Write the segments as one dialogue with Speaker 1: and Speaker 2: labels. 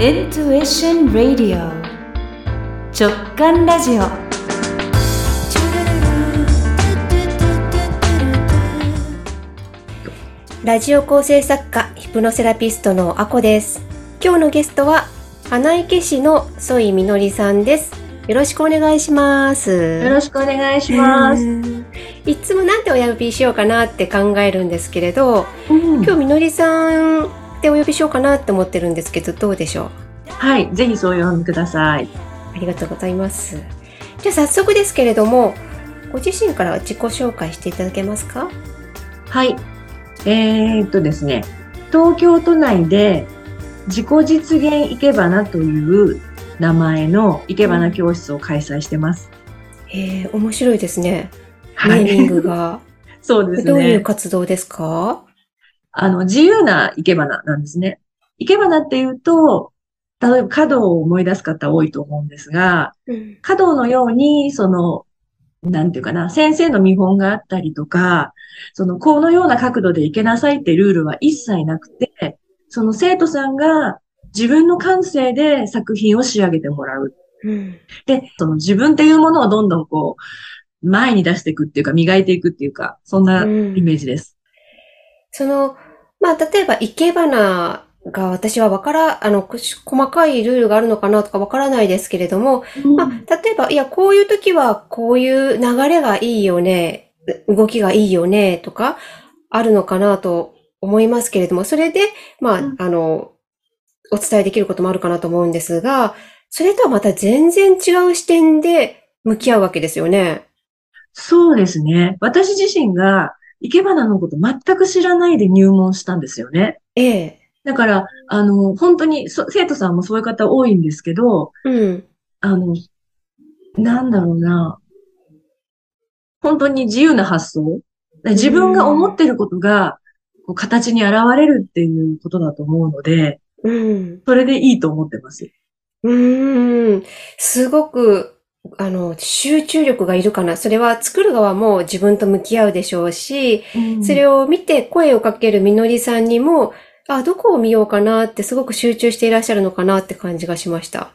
Speaker 1: Intuition Radio 直感ラジオ
Speaker 2: ラジオ構成作家、ヒプノセラピストのあこです。今日のゲストは、花池市のソイみのりさんです。よろしくお願いします。
Speaker 3: よろしくお願いします。
Speaker 2: いつもなんてお呼びしようかなって考えるんですけれど、
Speaker 3: うん
Speaker 2: 今日みのりさんってお呼びしようかなって思ってるんですけど、どうでしょう？
Speaker 3: はい、ぜひそう呼んでください。
Speaker 2: ありがとうございます。じゃあ早速ですけれども、ご自身から自己紹介していただけますか？
Speaker 3: はい。えー、っとですね、東京都内で自己実現いけばなという名前のいけばな教室を開催してます。
Speaker 2: えー、面白いですね。
Speaker 3: は
Speaker 2: ネーミン
Speaker 3: い。
Speaker 2: グが。
Speaker 3: そうです
Speaker 2: どういう
Speaker 3: ね。
Speaker 2: 活動ですか？
Speaker 3: あの、自由ないけばななんですね。いけばなっていうと、例えば華道を思い出す方多いと思うんですが、
Speaker 2: うん。
Speaker 3: 華道のように、その、なんていうかな、先生の見本があったりとか、その、このような角度でいけなさいってルールは一切なくて、その生徒さんが自分の感性で作品を仕上げてもらう。
Speaker 2: うん。
Speaker 3: で、その自分っていうものをどんどんこう、前に出していくっていうか、磨いていくっていうか、そんなイメージです。
Speaker 2: その、まあ、例えば、生け花が私はわから、あの、細かいルールがあるのかなとかわからないですけれども、まあ、例えば、いや、こういう時はこういう流れがいいよね、動きがいいよね、とか、あるのかなと思いますけれども、それで、まあ
Speaker 3: うん、
Speaker 2: あの、お伝えできることもあるかなと思うんですが、それとはまた全然違う視点で向き合うわけですよね。
Speaker 3: そうですね。私自身が、生け花のこと全く知らないで入門したんですよね。
Speaker 2: ええ。
Speaker 3: だから、あの、本当にそ、生徒さんもそういう方多いんですけど、
Speaker 2: うん。
Speaker 3: あの、なんだろうな。本当に自由な発想。自分が思ってることが、こう形に現れるっていうことだと思うので、
Speaker 2: うん。
Speaker 3: それでいいと思ってます。
Speaker 2: うーん。すごく、あの、集中力がいるかな。それは作る側も自分と向き合うでしょうし、それ
Speaker 3: を、
Speaker 2: を見て声をかけるみのりさんにも、あ、どこを見ようかなってすごく集中していらっしゃるのかなって感じがしました。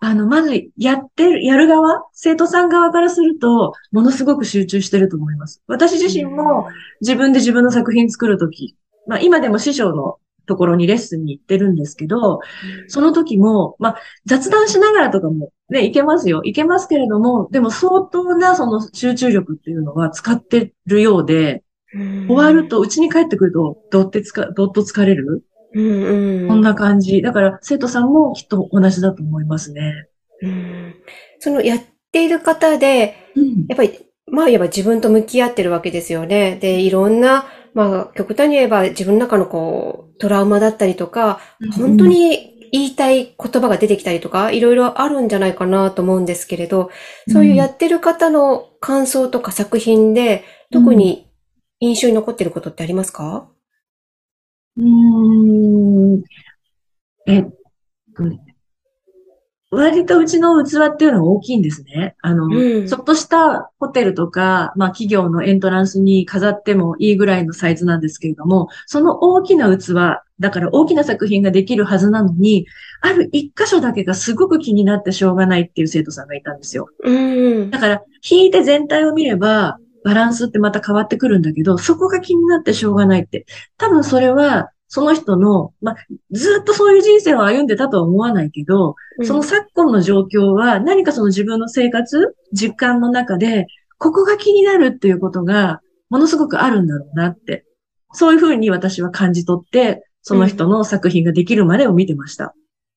Speaker 3: あの、まず、やってる、やる側、生徒さん側からすると、ものすごく集中してると思います。私自身も、自分で自分の作品作るとき、まあ今でも師匠のところにレッスンに行ってるんですけど、その時も、まあ雑談しながらとかもね、いけますよ。いけますけれども、でも相当なその集中力っていうのは使ってるようで、
Speaker 2: うん
Speaker 3: 終わる、と、家に帰ってくると、どってつか、どっと疲れる？
Speaker 2: うんうん、
Speaker 3: こんな感じ。だから生徒さんもきっと同じだと思いますね。
Speaker 2: うんそのやっている方で、
Speaker 3: うん。
Speaker 2: やっぱり、まあ言えば自分と向き合ってるわけですよね。で、いろんな、まあ極端に言えば自分の中のこう、トラウマだったりとか、本当に言いたい言葉が出てきたりとか、いろいろあるんじゃないかなと思うんですけれど、そういうやってる方の感想とか作品で、特に印象に残ってることってありますか？
Speaker 3: うーん。えっとね、割とうちの器っていうのは大きいんですね。あの、
Speaker 2: うん
Speaker 3: ちょっとしたホテルとか、まあ企業のエントランスに飾ってもいいぐらいのサイズなんですけれども、その大きな器、だから大きな作品ができるはずなのに、ある一箇所だけがすごく気になってしょうがないっていう生徒さんがいたんですよ。
Speaker 2: うん
Speaker 3: だ。から、引いて全体を見れば、バランスってまた変わってくるんだけど、そこが気になってしょうがないって。多分それは、その人の、まあ、ずっとそういう人生を歩んでたとは思わないけど、その昨今の状況は何かその自分の生活、実感の中で、ここが気になるっていうことが、ものすごくあるんだろうなって。そういうふうに私は感じ取って、その人の作品ができるまでを見てました。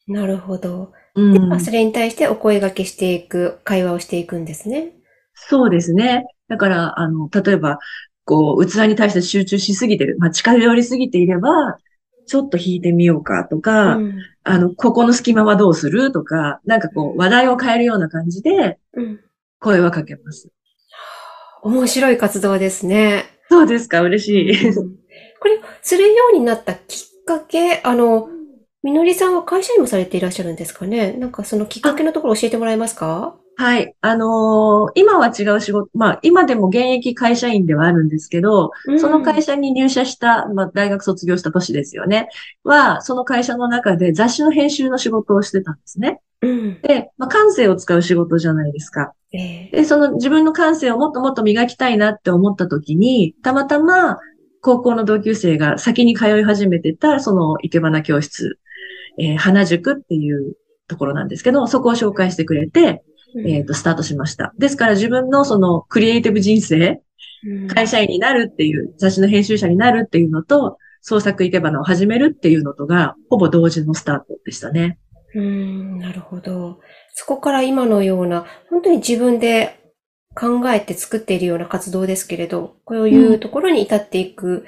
Speaker 2: なるほど。
Speaker 3: うん
Speaker 2: それに対してお声掛けしていく、会話をしていくんですね。
Speaker 3: そうですね。だから、あの、例えば、こう、器に対して集中しすぎてる。まあ、近寄りすぎていれば、ちょっと引いてみようかとか、
Speaker 2: うん
Speaker 3: あの、ここの隙間はどうするとか、なんかこう、話題を変えるような感じで
Speaker 2: うん
Speaker 3: 声はかけます。
Speaker 2: 面白い活動ですね。
Speaker 3: そうですか、嬉しい。
Speaker 2: これ、するようになったきっかけ、あの、みのりさんは会社員もされていらっしゃるんですかね？なんかそのきっかけのところ教えてもらえますか？
Speaker 3: はい。あのー今は違う仕事、まあ、今でも現役会社員ではあるんですけど、その会社に入社した、まあ、大学卒業した年ですよね。は、その会社の中で雑誌の編集の仕事をしてたんですね。
Speaker 2: うん。
Speaker 3: で、まあ、感性を使う仕事じゃないですか。
Speaker 2: ええ
Speaker 3: で、その自分の感性をもっともっと磨きたいなって思った時に、たまたま高校の同級生が先に通い始めてた、その生け花教室、えー花塾っていうところなんですけど、そこを紹介してくれて、えっ、と、スタートしました。ですから自分のそのクリエイティブ人生、
Speaker 2: うん
Speaker 3: 会社員になるっていう、雑誌の編集者になるっていうのと、創作生け花を始めるっていうのとが、ほぼ同時のスタートでしたね。
Speaker 2: うーん、なるほど。そこから今のような、本当に自分で考えて作っているような活動ですけれど、こういうところに至っていく、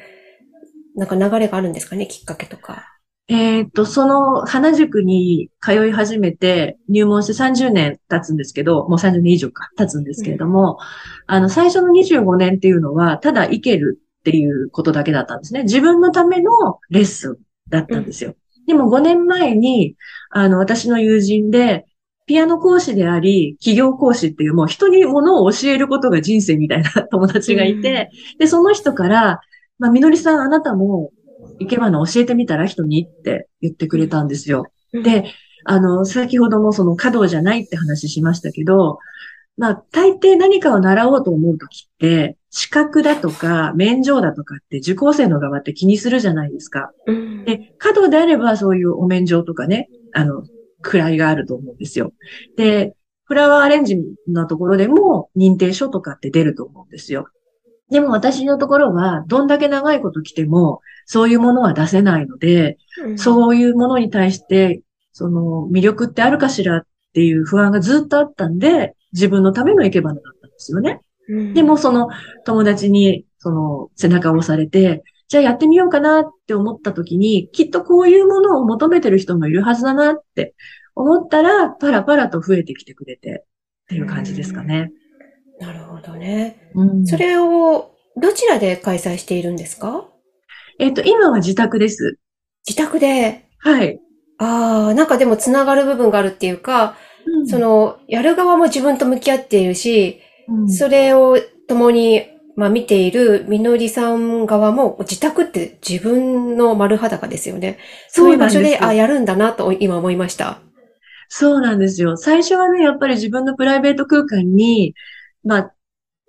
Speaker 2: なんか流れがあるんですかね、きっかけとか。
Speaker 3: えっと、その花塾に通い始めて入門して30年経つんですけど、もう30年以上か経つんですけれども、あの、最初の25年っていうのは、ただ生けるっていうことだけだったんですね。自分のためのレッスンだったんですよ。でも5年前に、あの、私の友人で、ピアノ講師であり、企業講師っていう、もう人に物を教えることが人生みたいな友達がいて、で、その人から、まあ、みのりさん、あなたも、生け花教えてみたら人にって言ってくれたんですよ。で、あの、先ほどもその華道じゃないって話しましたけど、まあ、大抵何かを習おうと思うときって、資格だとか、免状だとかって受講生の側って気にするじゃないですか。
Speaker 2: うん、
Speaker 3: で、華道であればそういうお免状とかね、あの、位があると思うんですよ。で、フラワーアレンジのところでも認定書とかって出ると思うんですよ。でも私のところは、どんだけ長いこと来ても、そういうものは出せないので、
Speaker 2: うん
Speaker 3: そういうものに対して、その魅力ってあるかしらっていう不安がずっとあったんで、自分のための生け花だったんですよね。
Speaker 2: うん
Speaker 3: でもその友達にその背中を押されて、じゃあやってみようかなって思った時に、きっとこういうものを求めてる人もいるはずだなって思ったら、パラパラと増えてきてくれてっていう感じですかね。
Speaker 2: なるほどね。
Speaker 3: うん
Speaker 2: それを、どちらで開催しているんですか？
Speaker 3: えっと、今は自宅です。
Speaker 2: 自宅で。
Speaker 3: はい。
Speaker 2: ああ、なんかでもつながる部分があるっていうか、その、やる側も自分と向き合っているし、
Speaker 3: うん
Speaker 2: それを共に、まあ見ているみのりさん側も自宅って自分の丸裸ですよね。そういう場所で、
Speaker 3: です
Speaker 2: あ、やるんだなと今思いました。
Speaker 3: そうなんですよ。最初はね、やっぱり自分のプライベート空間に、まあ、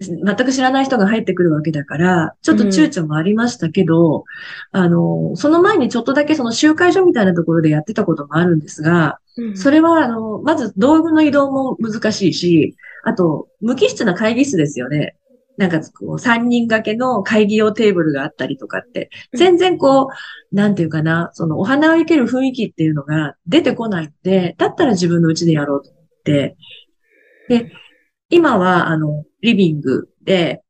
Speaker 3: 全く知らない人が入ってくるわけだから、ちょっと躊躇もありましたけど、あの、その前にちょっとだけその集会所みたいなところでやってたこともあるんですが、それは、あの、まず道具の移動も難しいし、あと、無機質な会議室ですよね。なんか、こう、三人掛けの会議用テーブルがあったりとかって、全然こう、なんていうかな、そのお花を生ける雰囲気っていうのが出てこないので、だったら自分の家でやろうと思って、で、今は、あの、リビングで、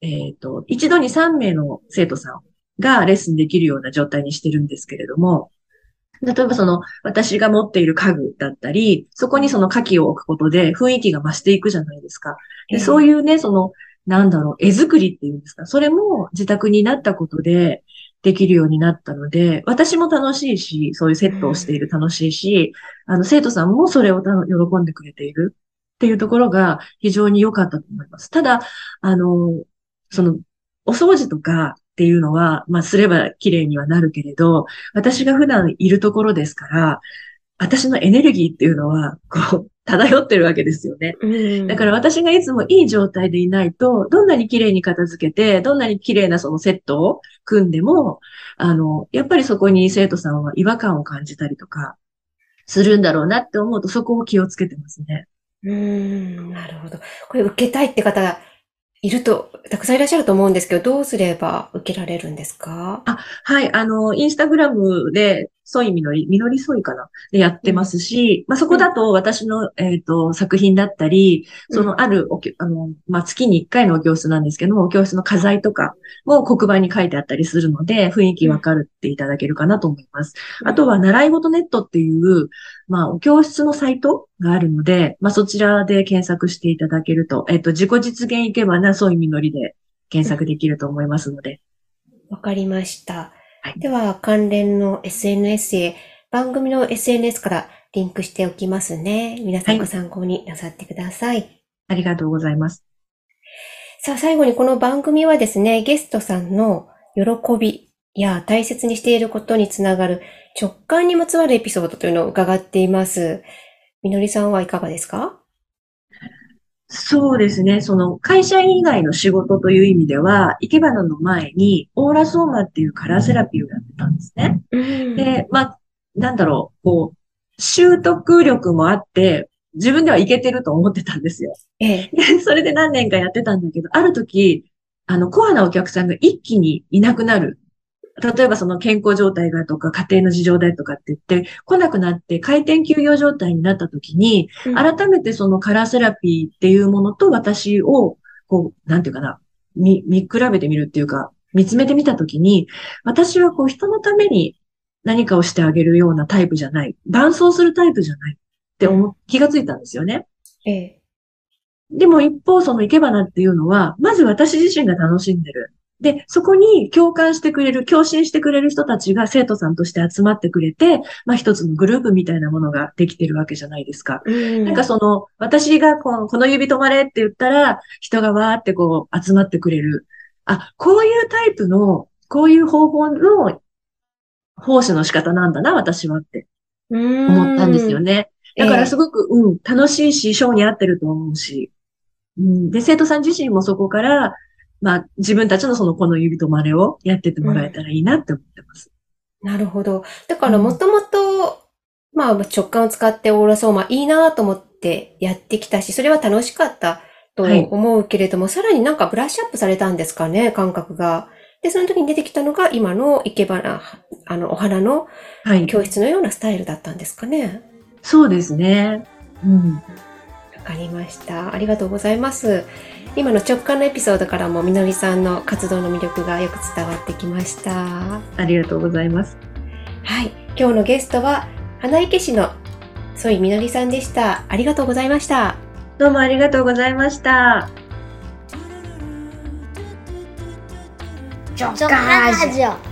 Speaker 3: えっ、と、一度に3名の生徒さんがレッスンできるような状態にしてるんですけれども、例えばその、私が持っている家具だったり、そこにその牡蠣を置くことで雰囲気が増していくじゃないですか。でそう
Speaker 2: い
Speaker 3: いうね、その、なんだろう、絵作りっていうんですか。それも自宅になったことでできるようになったので、私も楽しいし、そういうセットをしている楽しいし、あの、生徒さんもそれをた喜んでくれているっていうところが非常に良かったと思います。ただ、あの、その、お掃除とかっていうのは、まあ、すれば綺麗にはなるけれど、私が普段いるところですから、私のエネルギーっていうのは、こう、漂ってるわけですよね。
Speaker 2: うん
Speaker 3: だから私がいつもいい状態でいないと、どんなに綺麗に片付けて、どんなに綺麗なそのセットを組んでも、あの、やっぱりそこに生徒さんは違和感を感じたりとか、するんだろうなって思うと、そこを気をつけてますね。
Speaker 2: うーん、なるほど。これ受けたいって方がいると、たくさんいらっしゃると思うんですけど、どうすれば受けられるんですか？
Speaker 3: はい、あの、インスタグラムで、ソイみのり、みのりソイかな？でやってますし、まあ、そこだと私の、えっと、作品だったり、そのあるおき、あの、まあ、月に1回のお教室なんですけども、お教室の課題とかも黒板に書いてあったりするので、雰囲気わかるっていただけるかなと思います。あとは、習い事ネットっていう、まあ、お教室のサイトがあるので、まあ、そちらで検索していただけると、えっと、自己実現いけばな、ソイみのりで検索できると思いますので。
Speaker 2: わかりました。
Speaker 3: はい
Speaker 2: では、関連の SNS へ、番組の SNS からリンクしておきますね。皆さんご参考になさってください。
Speaker 3: ありがとうございます。
Speaker 2: さあ、最後にこの番組はですね、ゲストさんの喜びや大切にしていることにつながる直感にまつわるエピソードというのを伺っています。みのりさんはいかがですか？
Speaker 3: そうですね。その会社員以外の仕事という意味では、生け花の前にオーラソーマっていうカラーセラピーをやってたんですね。
Speaker 2: うん
Speaker 3: で、まあ、なんだろう、こう、習得力もあって、自分ではいけてると思ってたんですよ。
Speaker 2: ええ。
Speaker 3: でそれで何年かやってたんだけど、ある時、あの、コアなお客さんが一気にいなくなる。例えばその健康状態がとか家庭の事情だとかって言って来なくなって回転休業状態になった時に、
Speaker 2: うん
Speaker 3: 改めてそのカラーセラピーっていうものと私を、こう、なんていうかな、見、見比べてみるっていうか、見つめてみた時に、私はこう人のために何かをしてあげるようなタイプじゃない。伴走するタイプじゃないって思う、気がついたんですよね。
Speaker 2: ええ。
Speaker 3: でも一方、その生け花っていうのは、まず私自身が楽しんでる。で、そこに共感してくれる、共振してくれる人たちが生徒さんとして集まってくれて、まあ一つのグループみたいなものができてるわけじゃないですか。
Speaker 2: うん
Speaker 3: なんかその、私がこのこの指止まれって言ったら、人がわーってこう集まってくれる。あ、こういうタイプの、こういう方法の奉仕の仕方なんだな、私はって思ったんですよね。だからすごく、うん、楽しいし、ショーに合ってると思うし。うん、で、生徒さん自身もそこから、まあ、自分たちのそのこの指とまれをやってってもらえたらいいなって思ってます。
Speaker 2: なるほど。だからもともと、まあ直感を使ってオーラソーマいいなと思ってやってきたし、それは楽しかったと
Speaker 3: はい
Speaker 2: 思うけれども、さらになんかブラッシュアップされたんですかね、感覚が。で、その時に出てきたのが今の生け花、あの、お花の
Speaker 3: はい。
Speaker 2: 教室のようなスタイルだったんですかね。
Speaker 3: そうですね。うん。
Speaker 2: わかりました。ありがとうございます。今の直感のエピソードからもみのりさんの活動の魅力がよく伝わってきました。
Speaker 3: ありがとうございます。
Speaker 2: はい。今日のゲストは、花池市のソイみのりさんでした。ありがとうございました。
Speaker 3: どうもありがとうございました。
Speaker 4: 直感ラジオ